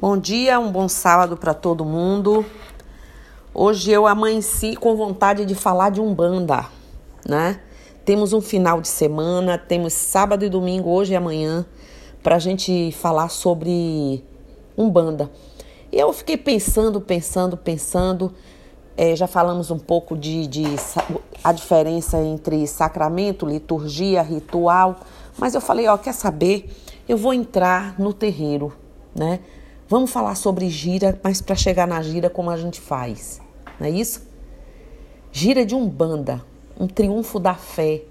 Bom dia, um bom sábado para todo mundo. Hoje eu amanheci com vontade de falar de Umbanda, né? Temos um final de semana, temos sábado e domingo, hoje e amanhã, para a gente falar sobre Umbanda. E eu fiquei pensando, pensando, pensando. É, já falamos um pouco de, de a diferença entre sacramento, liturgia, ritual, mas eu falei, ó, quer saber? Eu vou entrar no terreiro, né? Vamos falar sobre gira, mas para chegar na gira, como a gente faz? Não é isso? Gira de umbanda, um triunfo da fé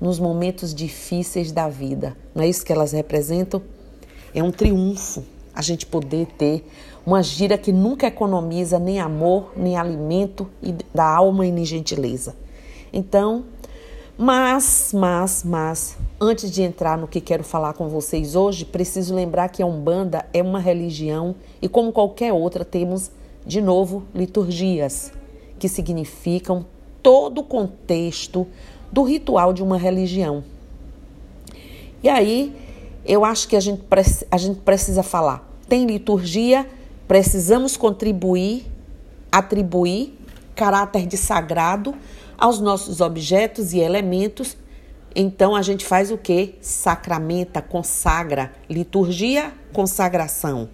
nos momentos difíceis da vida. Não é isso que elas representam? É um triunfo a gente poder ter uma gira que nunca economiza nem amor, nem alimento e da alma e nem gentileza. Então, mas, mas, mas, antes de entrar no que quero falar com vocês hoje, preciso lembrar que a Umbanda é uma religião e, como qualquer outra, temos, de novo, liturgias, que significam todo o contexto do ritual de uma religião. E aí, eu acho que a gente, a gente precisa falar. Tem liturgia, precisamos contribuir, atribuir caráter de sagrado aos nossos objetos e elementos. Então a gente faz o que? Sacramenta, consagra, liturgia, consagração.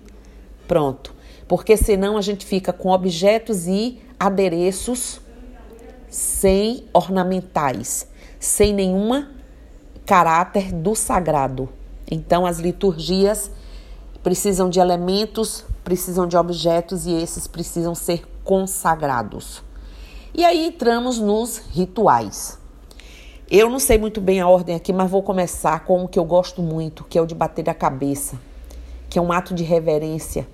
Pronto. Porque senão a gente fica com objetos e adereços sem ornamentais, sem nenhuma caráter do sagrado. Então as liturgias precisam de elementos, precisam de objetos e esses precisam ser consagrados. E aí entramos nos rituais. Eu não sei muito bem a ordem aqui, mas vou começar com o que eu gosto muito, que é o de bater a cabeça, que é um ato de reverência.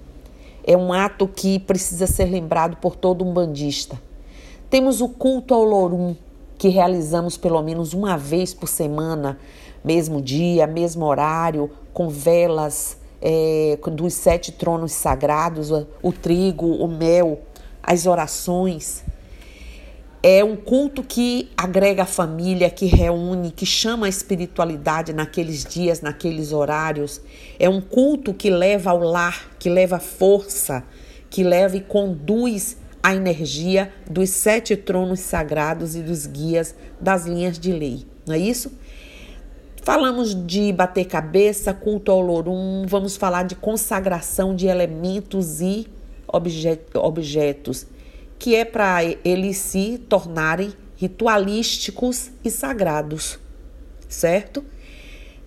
É um ato que precisa ser lembrado por todo um bandista. Temos o culto ao Lorum, que realizamos pelo menos uma vez por semana, mesmo dia, mesmo horário, com velas é, dos sete tronos sagrados, o trigo, o mel, as orações. É um culto que agrega a família, que reúne, que chama a espiritualidade naqueles dias, naqueles horários. É um culto que leva ao lar, que leva força, que leva e conduz a energia dos sete tronos sagrados e dos guias das linhas de lei. Não é isso? Falamos de bater cabeça, culto ao lorum, vamos falar de consagração de elementos e objetos que é para eles se tornarem ritualísticos e sagrados, certo?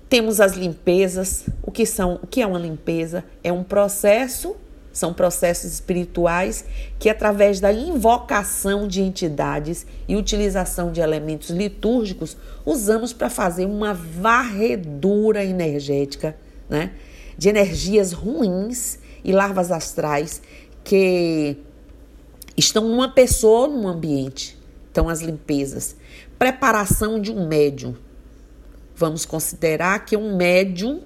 Temos as limpezas. O que são? O que é uma limpeza? É um processo, são processos espirituais que através da invocação de entidades e utilização de elementos litúrgicos usamos para fazer uma varredura energética, né? De energias ruins e larvas astrais que estão numa pessoa ou num ambiente. Então, as limpezas. Preparação de um médium. Vamos considerar que um médium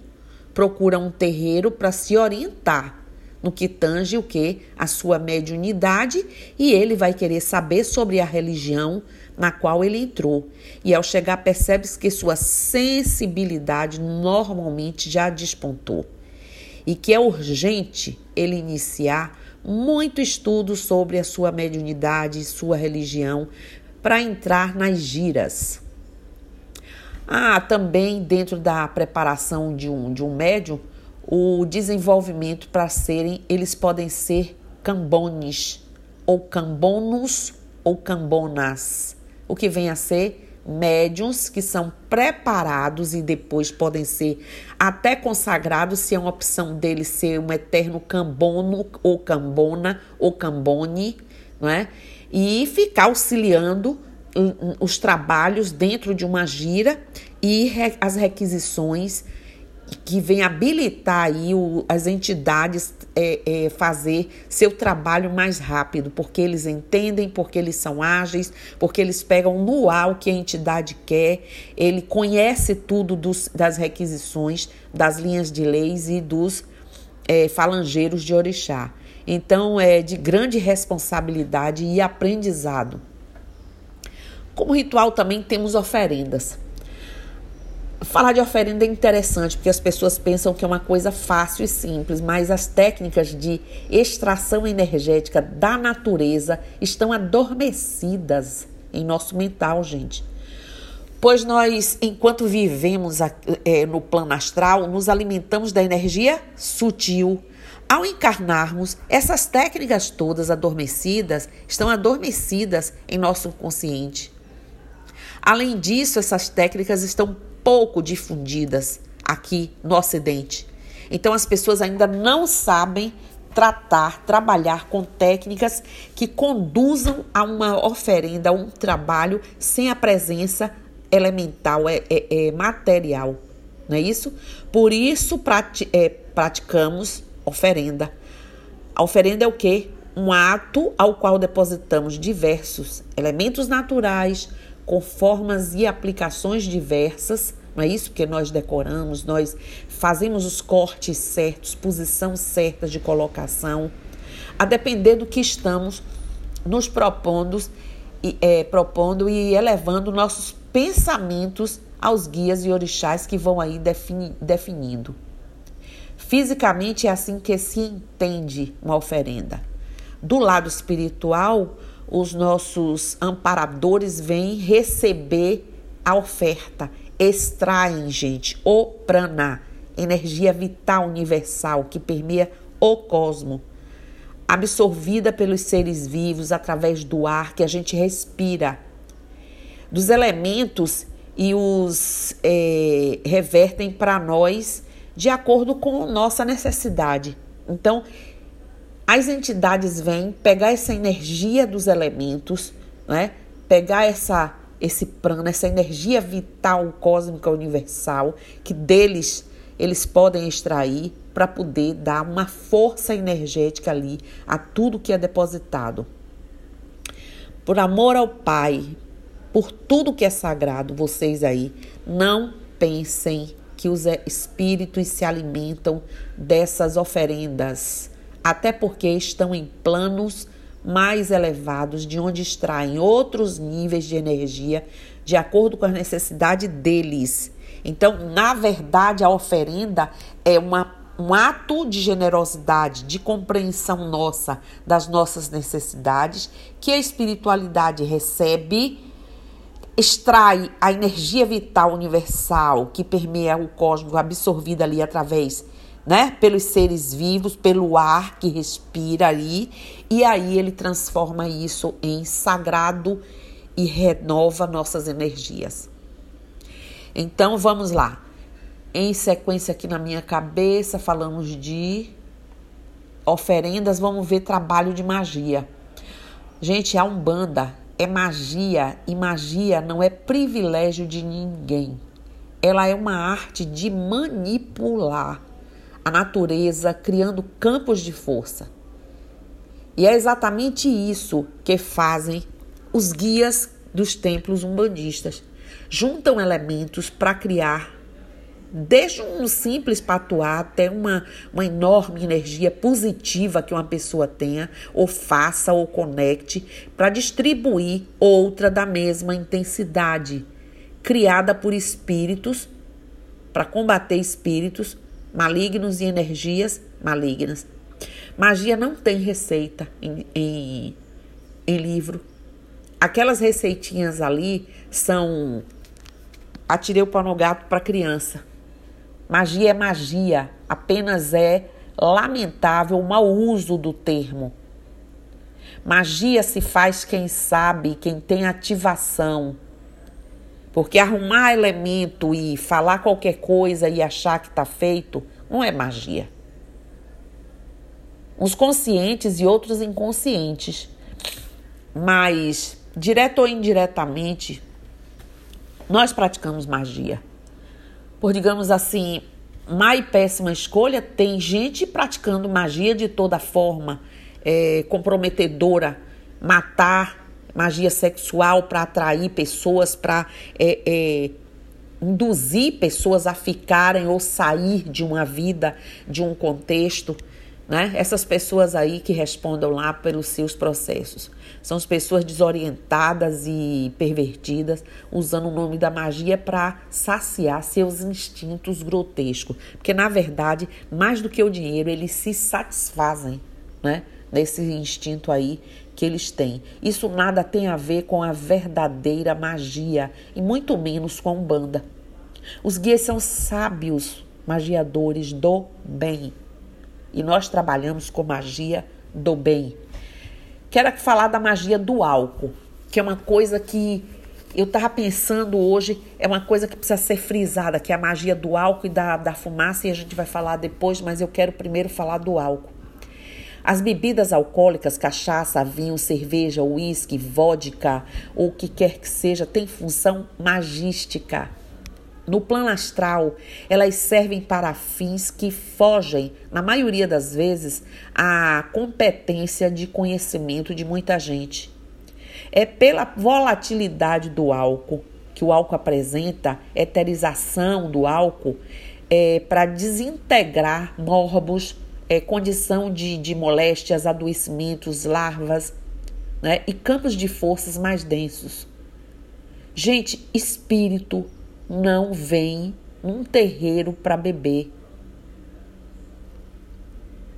procura um terreiro para se orientar no que tange o que? A sua mediunidade e ele vai querer saber sobre a religião na qual ele entrou. E ao chegar, percebe-se que sua sensibilidade normalmente já despontou e que é urgente ele iniciar muito estudo sobre a sua mediunidade e sua religião para entrar nas giras. Ah, também dentro da preparação de um, de um médium, o desenvolvimento para serem, eles podem ser cambones, ou cambonos, ou cambonas, o que vem a ser médiums que são preparados e depois podem ser até consagrados, se é uma opção dele ser um eterno cambono ou cambona ou cambone, não é? E ficar auxiliando os trabalhos dentro de uma gira e as requisições que vem habilitar aí o, as entidades é, é, fazer seu trabalho mais rápido, porque eles entendem, porque eles são ágeis, porque eles pegam no ar o que a entidade quer, ele conhece tudo dos, das requisições, das linhas de leis e dos é, falangeiros de orixá. Então é de grande responsabilidade e aprendizado. Como ritual também temos oferendas. Falar de oferenda é interessante porque as pessoas pensam que é uma coisa fácil e simples, mas as técnicas de extração energética da natureza estão adormecidas em nosso mental, gente. Pois nós, enquanto vivemos é, no plano astral, nos alimentamos da energia sutil. Ao encarnarmos, essas técnicas todas adormecidas estão adormecidas em nosso consciente. Além disso, essas técnicas estão pouco difundidas aqui no Ocidente. Então as pessoas ainda não sabem tratar, trabalhar com técnicas que conduzam a uma oferenda, a um trabalho sem a presença elemental, é, é, é material. Não é isso? Por isso prati é, praticamos oferenda. A oferenda é o quê? Um ato ao qual depositamos diversos elementos naturais, com formas e aplicações diversas, não é isso? que nós decoramos, nós fazemos os cortes certos, posição certa de colocação, a depender do que estamos nos propondo, é, propondo e elevando nossos pensamentos aos guias e orixás que vão aí defini, definindo. Fisicamente é assim que se entende uma oferenda. Do lado espiritual, os nossos amparadores vêm receber a oferta, extraem, gente, o prana, energia vital universal que permeia o cosmo, absorvida pelos seres vivos através do ar que a gente respira, dos elementos e os é, revertem para nós de acordo com nossa necessidade. Então, as entidades vêm pegar essa energia dos elementos, né? pegar essa, esse prana, essa energia vital cósmica universal, que deles eles podem extrair para poder dar uma força energética ali a tudo que é depositado. Por amor ao Pai, por tudo que é sagrado, vocês aí não pensem que os espíritos se alimentam dessas oferendas até porque estão em planos mais elevados, de onde extraem outros níveis de energia de acordo com a necessidade deles. Então, na verdade, a oferenda é uma, um ato de generosidade, de compreensão nossa das nossas necessidades, que a espiritualidade recebe, extrai a energia vital universal que permeia o cosmos, absorvida ali através né? Pelos seres vivos, pelo ar que respira ali, e aí ele transforma isso em sagrado e renova nossas energias. Então vamos lá. Em sequência aqui na minha cabeça, falamos de oferendas, vamos ver trabalho de magia. Gente, a Umbanda é magia e magia não é privilégio de ninguém. Ela é uma arte de manipular a natureza, criando campos de força. E é exatamente isso que fazem os guias dos templos umbandistas. Juntam elementos para criar, desde um simples patuá até uma, uma enorme energia positiva que uma pessoa tenha, ou faça ou conecte, para distribuir outra da mesma intensidade, criada por espíritos, para combater espíritos malignos e energias malignas. Magia não tem receita em, em, em livro. Aquelas receitinhas ali são atirei o pau no gato para criança. Magia é magia, apenas é lamentável o mau uso do termo. Magia se faz quem sabe, quem tem ativação porque arrumar elemento e falar qualquer coisa e achar que está feito não é magia. Uns conscientes e outros inconscientes. Mas, direto ou indiretamente, nós praticamos magia. Por, digamos assim, má e péssima escolha, tem gente praticando magia de toda forma, é, comprometedora, matar, magia sexual para atrair pessoas, para é, é, induzir pessoas a ficarem ou sair de uma vida, de um contexto. né? Essas pessoas aí que respondam lá pelos seus processos. São as pessoas desorientadas e pervertidas, usando o nome da magia para saciar seus instintos grotescos. Porque, na verdade, mais do que o dinheiro, eles se satisfazem, né? Nesse instinto aí que eles têm. Isso nada tem a ver com a verdadeira magia e muito menos com a Umbanda. Os guias são sábios magiadores do bem. E nós trabalhamos com magia do bem. Quero falar da magia do álcool, que é uma coisa que eu estava pensando hoje, é uma coisa que precisa ser frisada, que é a magia do álcool e da, da fumaça, e a gente vai falar depois, mas eu quero primeiro falar do álcool. As bebidas alcoólicas, cachaça, vinho, cerveja, uísque, vodka, ou o que quer que seja, têm função magística. No plano astral, elas servem para fins que fogem, na maioria das vezes, à competência de conhecimento de muita gente. É pela volatilidade do álcool que o álcool apresenta, eterização do álcool, é, para desintegrar morbos é, condição de, de moléstias, adoecimentos, larvas né? e campos de forças mais densos. Gente, espírito não vem num terreiro para beber.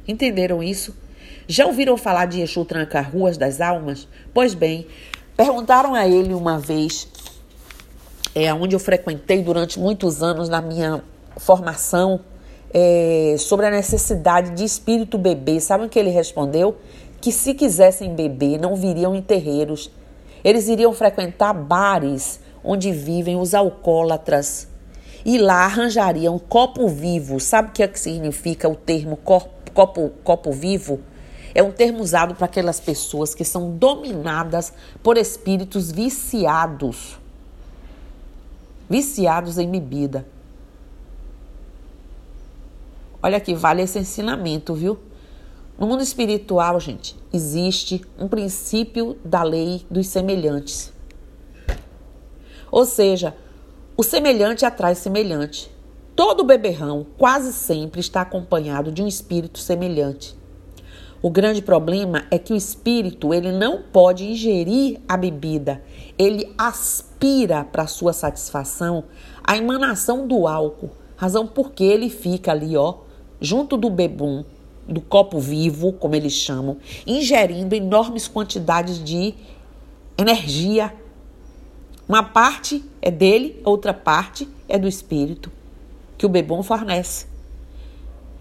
Entenderam isso? Já ouviram falar de Exu Tranca-Ruas das Almas? Pois bem, perguntaram a ele uma vez, é, onde eu frequentei durante muitos anos na minha formação é, sobre a necessidade de espírito beber. Sabe o que ele respondeu? Que se quisessem beber, não viriam em terreiros. Eles iriam frequentar bares onde vivem os alcoólatras. E lá arranjariam copo vivo. Sabe o que, é que significa o termo copo, copo, copo vivo? É um termo usado para aquelas pessoas que são dominadas por espíritos viciados. Viciados em bebida. Olha que vale esse ensinamento, viu? No mundo espiritual, gente, existe um princípio da lei dos semelhantes. Ou seja, o semelhante atrai semelhante. Todo beberrão quase sempre está acompanhado de um espírito semelhante. O grande problema é que o espírito ele não pode ingerir a bebida, ele aspira para sua satisfação a emanação do álcool, razão porque ele fica ali, ó, junto do bebum, do copo vivo, como eles chamam, ingerindo enormes quantidades de energia. Uma parte é dele, outra parte é do espírito que o bebum fornece.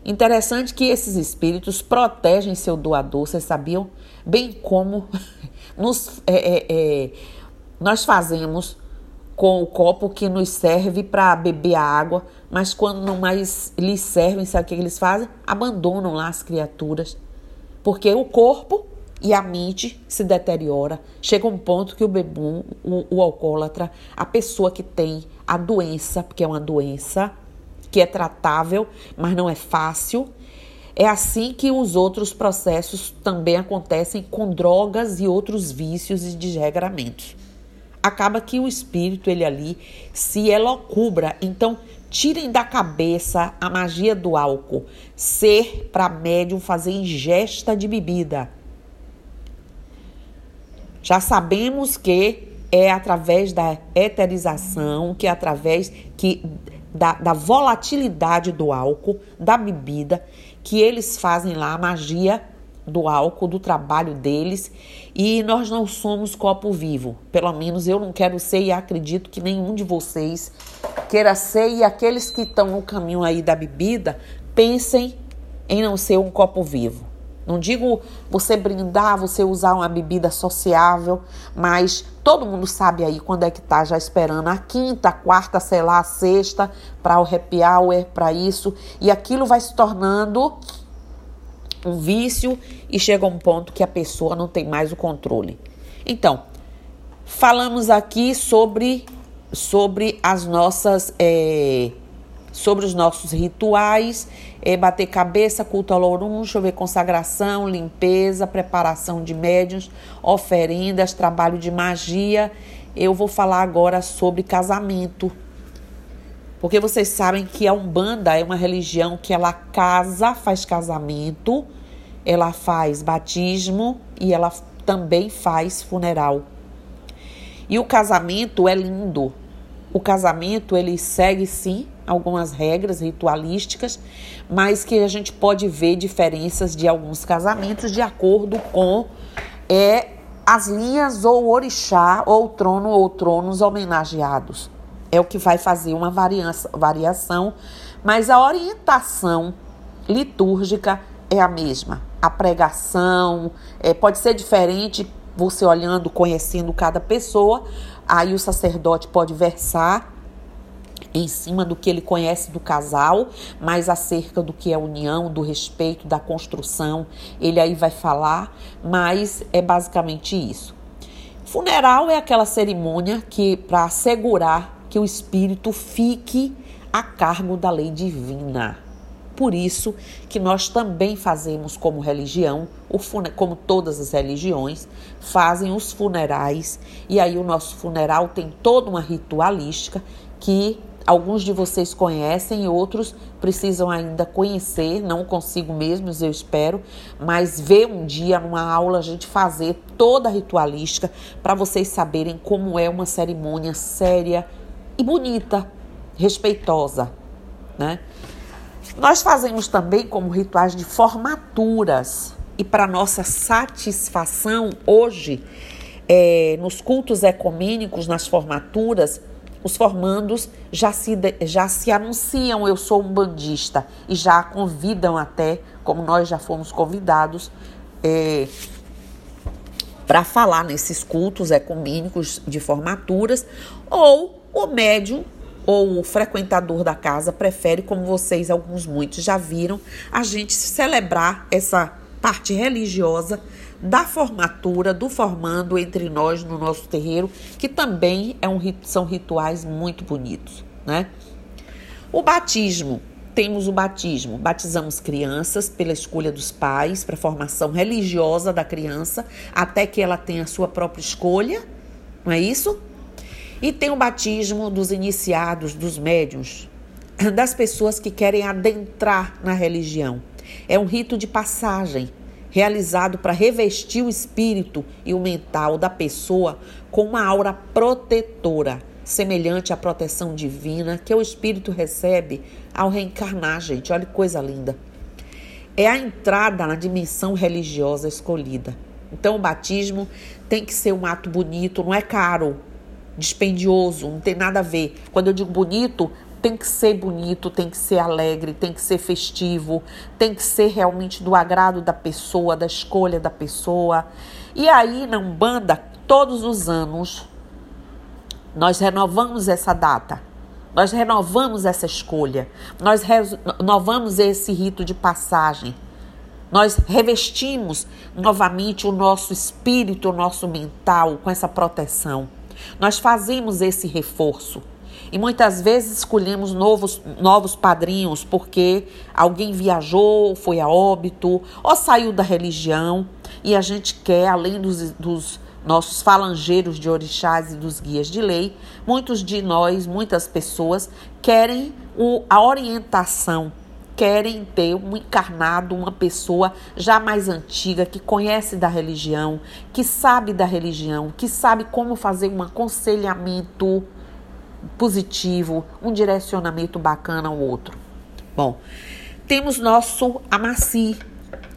Interessante que esses espíritos protegem seu doador, vocês sabiam? Bem como nos, é, é, é, nós fazemos com o copo que nos serve para beber a água, mas quando não mais lhes servem, sabe o que eles fazem? Abandonam lá as criaturas. Porque o corpo e a mente se deteriora. Chega um ponto que o bebum, o, o alcoólatra, a pessoa que tem a doença, porque é uma doença que é tratável, mas não é fácil. É assim que os outros processos também acontecem com drogas e outros vícios e desregramentos acaba que o espírito ele ali se elocubra. Então, tirem da cabeça a magia do álcool, ser para médium fazer ingesta de bebida. Já sabemos que é através da eterização, que é através que da, da volatilidade do álcool, da bebida, que eles fazem lá a magia do álcool, do trabalho deles, e nós não somos copo vivo. Pelo menos eu não quero ser e acredito que nenhum de vocês queira ser, e aqueles que estão no caminho aí da bebida, pensem em não ser um copo vivo. Não digo você brindar, você usar uma bebida sociável, mas todo mundo sabe aí quando é que tá já esperando a quinta, a quarta, sei lá, a sexta para o happy hour, para isso, e aquilo vai se tornando um vício e chega um ponto que a pessoa não tem mais o controle. Então, falamos aqui sobre, sobre as nossas. É, sobre os nossos rituais, é, bater cabeça, culto ao lourum, chover consagração, limpeza, preparação de médiuns, oferendas, trabalho de magia. Eu vou falar agora sobre casamento. Porque vocês sabem que a Umbanda é uma religião que ela casa, faz casamento, ela faz batismo e ela também faz funeral. E o casamento é lindo. O casamento ele segue sim algumas regras ritualísticas, mas que a gente pode ver diferenças de alguns casamentos de acordo com é, as linhas ou orixá ou trono ou tronos homenageados. É o que vai fazer uma variação, mas a orientação litúrgica é a mesma. A pregação é, pode ser diferente, você olhando, conhecendo cada pessoa, aí o sacerdote pode versar em cima do que ele conhece do casal, mas acerca do que é união, do respeito, da construção, ele aí vai falar, mas é basicamente isso. Funeral é aquela cerimônia que para assegurar que o espírito fique a cargo da lei divina. Por isso que nós também fazemos como religião, como todas as religiões, fazem os funerais e aí o nosso funeral tem toda uma ritualística que alguns de vocês conhecem e outros precisam ainda conhecer, não consigo mesmo, eu espero, mas ver um dia numa aula a gente fazer toda a ritualística para vocês saberem como é uma cerimônia séria e bonita, respeitosa, né? Nós fazemos também como rituais de formaturas e para nossa satisfação hoje é, nos cultos ecumênicos, nas formaturas, os formandos já se, já se anunciam, eu sou um bandista, e já convidam até, como nós já fomos convidados, é, para falar nesses cultos ecumênicos de formaturas, ou o médium ou o frequentador da casa prefere, como vocês, alguns muitos já viram, a gente celebrar essa parte religiosa da formatura, do formando entre nós no nosso terreiro, que também é um, são rituais muito bonitos, né? O batismo. Temos o batismo. Batizamos crianças pela escolha dos pais, para a formação religiosa da criança, até que ela tenha a sua própria escolha, não é isso? E tem o batismo dos iniciados, dos médiuns, das pessoas que querem adentrar na religião. É um rito de passagem realizado para revestir o espírito e o mental da pessoa com uma aura protetora, semelhante à proteção divina que o espírito recebe ao reencarnar, gente. Olha que coisa linda. É a entrada na dimensão religiosa escolhida. Então, o batismo tem que ser um ato bonito, não é caro, dispendioso, não tem nada a ver. Quando eu digo bonito, tem que ser bonito, tem que ser alegre, tem que ser festivo, tem que ser realmente do agrado da pessoa, da escolha da pessoa. E aí, na Umbanda, todos os anos, nós renovamos essa data. Nós renovamos essa escolha. Nós renovamos esse rito de passagem. Nós revestimos novamente o nosso espírito, o nosso mental com essa proteção. Nós fazemos esse reforço. E muitas vezes escolhemos novos, novos padrinhos porque alguém viajou, foi a óbito ou saiu da religião e a gente quer, além dos, dos nossos falangeiros de orixás e dos guias de lei, muitos de nós, muitas pessoas, querem o, a orientação querem ter um encarnado, uma pessoa já mais antiga, que conhece da religião, que sabe da religião, que sabe como fazer um aconselhamento positivo, um direcionamento bacana ao outro. Bom, temos nosso amaci,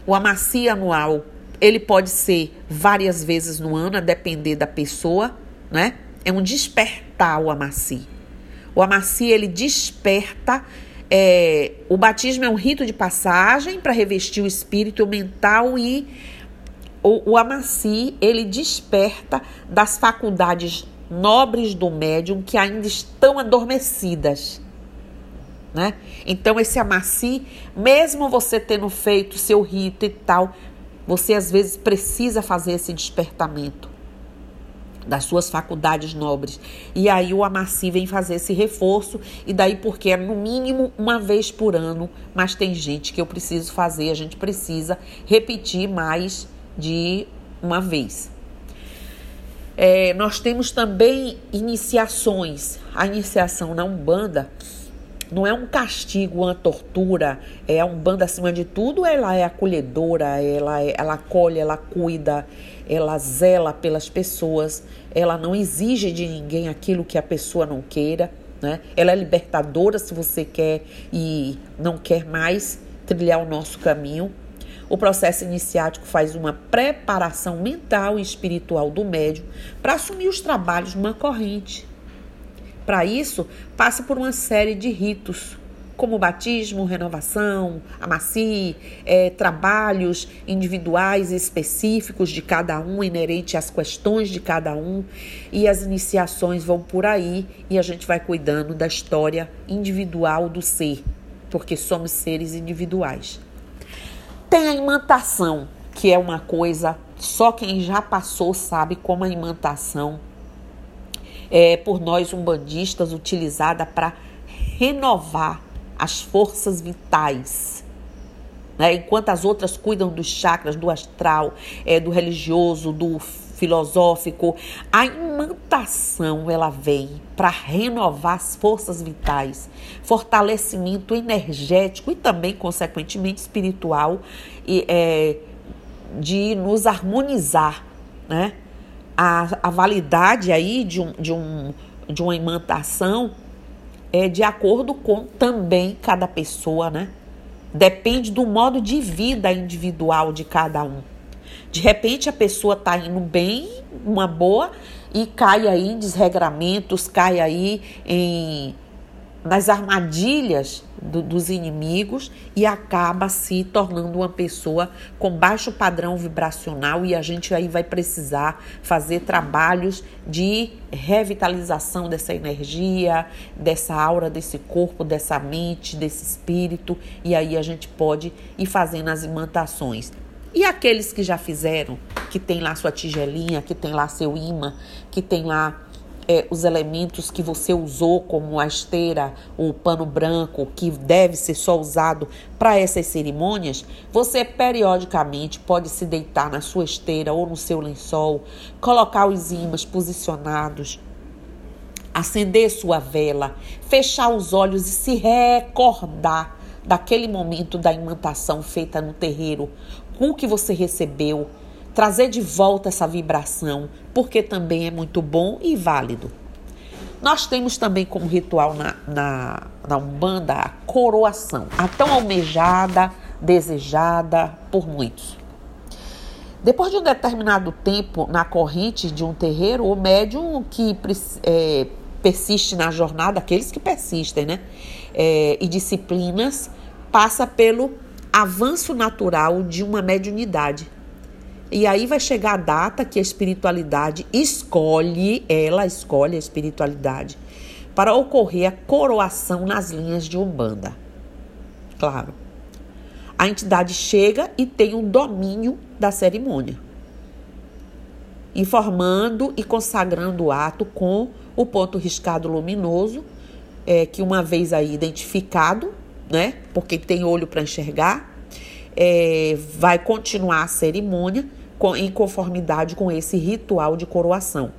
o amaci anual. Ele pode ser várias vezes no ano, a depender da pessoa, né? É um despertar o amaci. O amaci ele desperta é, o batismo é um rito de passagem para revestir o espírito o mental e o, o amaci, ele desperta das faculdades nobres do médium que ainda estão adormecidas. Né? Então, esse amaci, mesmo você tendo feito seu rito e tal, você às vezes precisa fazer esse despertamento das suas faculdades nobres. E aí o Amarci vem fazer esse reforço, e daí porque é no mínimo uma vez por ano, mas tem gente que eu preciso fazer, a gente precisa repetir mais de uma vez. É, nós temos também iniciações. A iniciação na Umbanda não é um castigo, uma tortura, é a Umbanda acima de tudo, ela é acolhedora, ela, é, ela acolhe, ela cuida, ela zela pelas pessoas, ela não exige de ninguém aquilo que a pessoa não queira, né? Ela é libertadora se você quer e não quer mais trilhar o nosso caminho. O processo iniciático faz uma preparação mental e espiritual do médium para assumir os trabalhos numa corrente para isso, passa por uma série de ritos, como batismo, renovação, amaci, é, trabalhos individuais específicos de cada um, inerente às questões de cada um, e as iniciações vão por aí e a gente vai cuidando da história individual do ser, porque somos seres individuais. Tem a imantação, que é uma coisa só quem já passou sabe como a imantação é, por nós umbandistas utilizada para renovar as forças vitais. Né? Enquanto as outras cuidam dos chakras, do astral, é, do religioso, do filosófico, a imantação ela vem para renovar as forças vitais, fortalecimento energético e também, consequentemente, espiritual, e, é, de nos harmonizar, né? A, a validade aí de, um, de, um, de uma imantação é de acordo com também cada pessoa, né? Depende do modo de vida individual de cada um. De repente a pessoa tá indo bem, uma boa, e cai aí em desregramentos, cai aí em nas armadilhas do, dos inimigos e acaba se tornando uma pessoa com baixo padrão vibracional e a gente aí vai precisar fazer trabalhos de revitalização dessa energia, dessa aura, desse corpo, dessa mente, desse espírito e aí a gente pode ir fazendo as imantações. E aqueles que já fizeram, que tem lá sua tigelinha, que tem lá seu imã, que tem lá é, os elementos que você usou, como a esteira, o pano branco, que deve ser só usado para essas cerimônias, você periodicamente pode se deitar na sua esteira ou no seu lençol, colocar os ímãs posicionados, acender sua vela, fechar os olhos e se recordar daquele momento da imantação feita no terreiro, com o que você recebeu, trazer de volta essa vibração, porque também é muito bom e válido. Nós temos também como ritual na, na, na Umbanda a coroação, a tão almejada, desejada por muitos. Depois de um determinado tempo na corrente de um terreiro, o médium que é, persiste na jornada, aqueles que persistem, né? É, e disciplinas, passa pelo avanço natural de uma mediunidade e aí vai chegar a data que a espiritualidade escolhe, ela escolhe a espiritualidade, para ocorrer a coroação nas linhas de Umbanda. Claro. A entidade chega e tem o um domínio da cerimônia, informando e consagrando o ato com o ponto riscado luminoso, é, que uma vez aí identificado, né, por quem tem olho para enxergar, é, vai continuar a cerimônia em conformidade com esse ritual de coroação.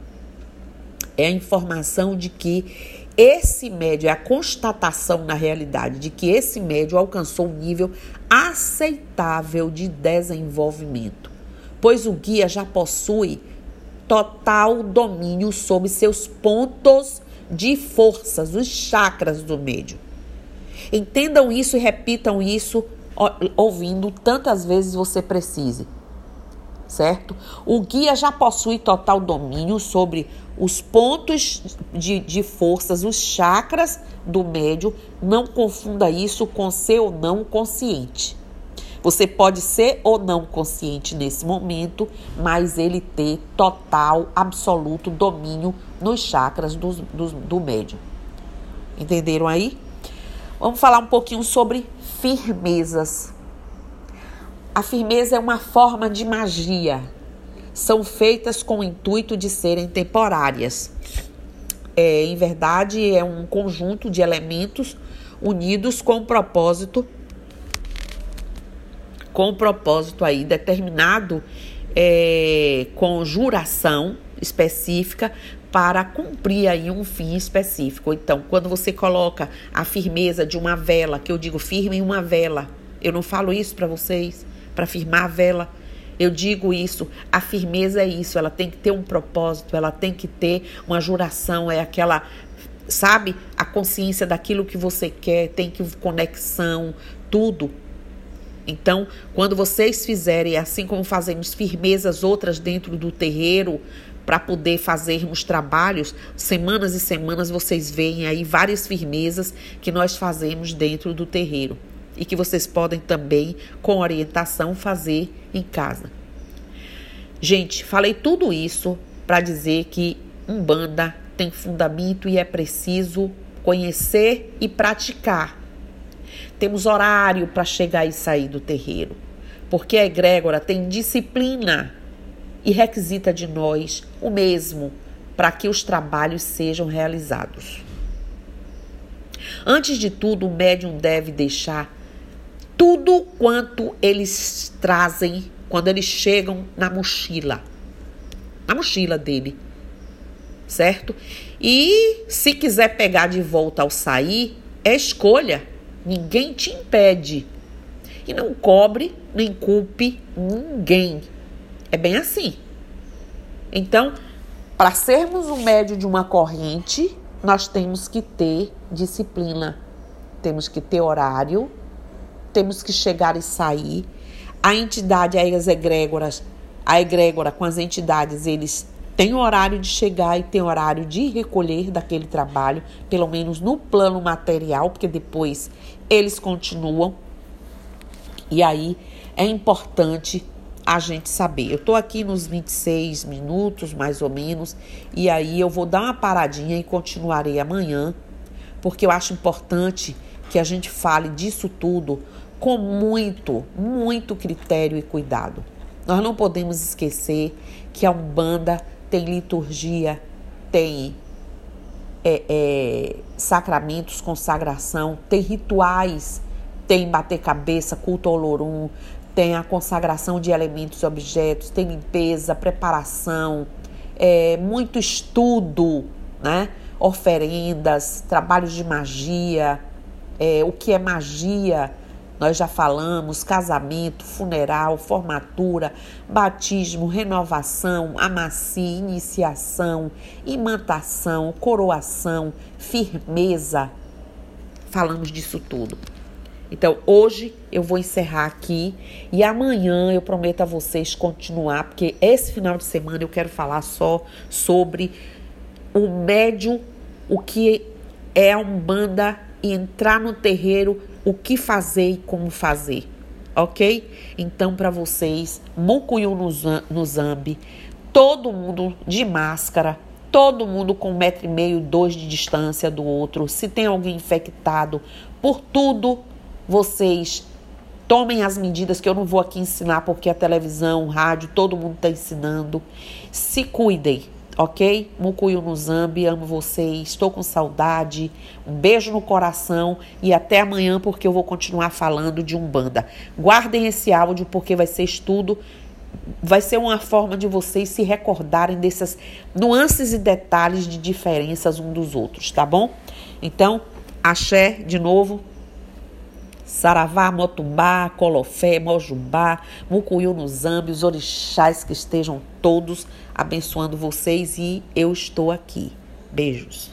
É a informação de que esse médio, é a constatação na realidade de que esse médio alcançou um nível aceitável de desenvolvimento, pois o guia já possui total domínio sobre seus pontos de forças, os chakras do médio. Entendam isso e repitam isso ouvindo tantas vezes você precise certo? O guia já possui total domínio sobre os pontos de, de forças, os chakras do médio. Não confunda isso com ser ou não consciente. Você pode ser ou não consciente nesse momento, mas ele ter total, absoluto domínio nos chakras do, do, do médium. Entenderam aí? Vamos falar um pouquinho sobre firmezas. A firmeza é uma forma de magia. São feitas com o intuito de serem temporárias. É, em verdade, é um conjunto de elementos unidos com um propósito, com um propósito aí determinado, é, com juração específica para cumprir aí um fim específico. Então, quando você coloca a firmeza de uma vela, que eu digo firme em uma vela, eu não falo isso para vocês, para firmar a vela. Eu digo isso, a firmeza é isso, ela tem que ter um propósito, ela tem que ter uma juração, é aquela, sabe, a consciência daquilo que você quer, tem que conexão, tudo. Então, quando vocês fizerem, assim como fazemos firmezas outras dentro do terreiro, para poder fazermos trabalhos, semanas e semanas vocês veem aí várias firmezas que nós fazemos dentro do terreiro e que vocês podem também, com orientação, fazer em casa. Gente, falei tudo isso para dizer que Umbanda tem fundamento e é preciso conhecer e praticar. Temos horário para chegar e sair do terreiro, porque a egrégora tem disciplina e requisita de nós o mesmo para que os trabalhos sejam realizados. Antes de tudo, o médium deve deixar tudo quanto eles trazem quando eles chegam na mochila. Na mochila dele. Certo? E se quiser pegar de volta ao sair, é escolha. Ninguém te impede. E não cobre nem culpe ninguém. É bem assim. Então, para sermos o médio de uma corrente, nós temos que ter disciplina, temos que ter horário, temos que chegar e sair. A entidade, as egrégoras, a egrégora com as entidades, eles têm horário de chegar e tem horário de recolher daquele trabalho, pelo menos no plano material, porque depois eles continuam. E aí é importante a gente saber. Eu estou aqui nos 26 minutos, mais ou menos, e aí eu vou dar uma paradinha e continuarei amanhã, porque eu acho importante que a gente fale disso tudo com muito, muito critério e cuidado. Nós não podemos esquecer que a Umbanda tem liturgia, tem é, é, sacramentos, consagração, tem rituais, tem bater cabeça, culto ao Lorum, tem a consagração de elementos e objetos, tem limpeza, preparação, é, muito estudo, né? oferendas, trabalhos de magia, é, o que é magia, nós já falamos: casamento, funeral, formatura, batismo, renovação, amacia, iniciação, imantação, coroação, firmeza. Falamos disso tudo. Então, hoje eu vou encerrar aqui e amanhã eu prometo a vocês continuar, porque esse final de semana eu quero falar só sobre o médium, o que é a Umbanda e entrar no terreiro, o que fazer e como fazer, ok? Então, para vocês, Mucuyu no Zambi, todo mundo de máscara, todo mundo com um metro e meio, dois de distância do outro. Se tem alguém infectado, por tudo vocês tomem as medidas que eu não vou aqui ensinar porque a televisão, o rádio, todo mundo está ensinando. Se cuidem, ok? Mucuyu no Zambi, amo vocês, estou com saudade. Um beijo no coração e até amanhã porque eu vou continuar falando de Umbanda. Guardem esse áudio porque vai ser estudo vai ser uma forma de vocês se recordarem dessas nuances e detalhes de diferenças um dos outros, tá bom? Então, axé de novo, Saravá, Motumbá, Colofé, Mojubá, Mucuyu no Zambi, os orixás que estejam todos abençoando vocês e eu estou aqui. Beijos.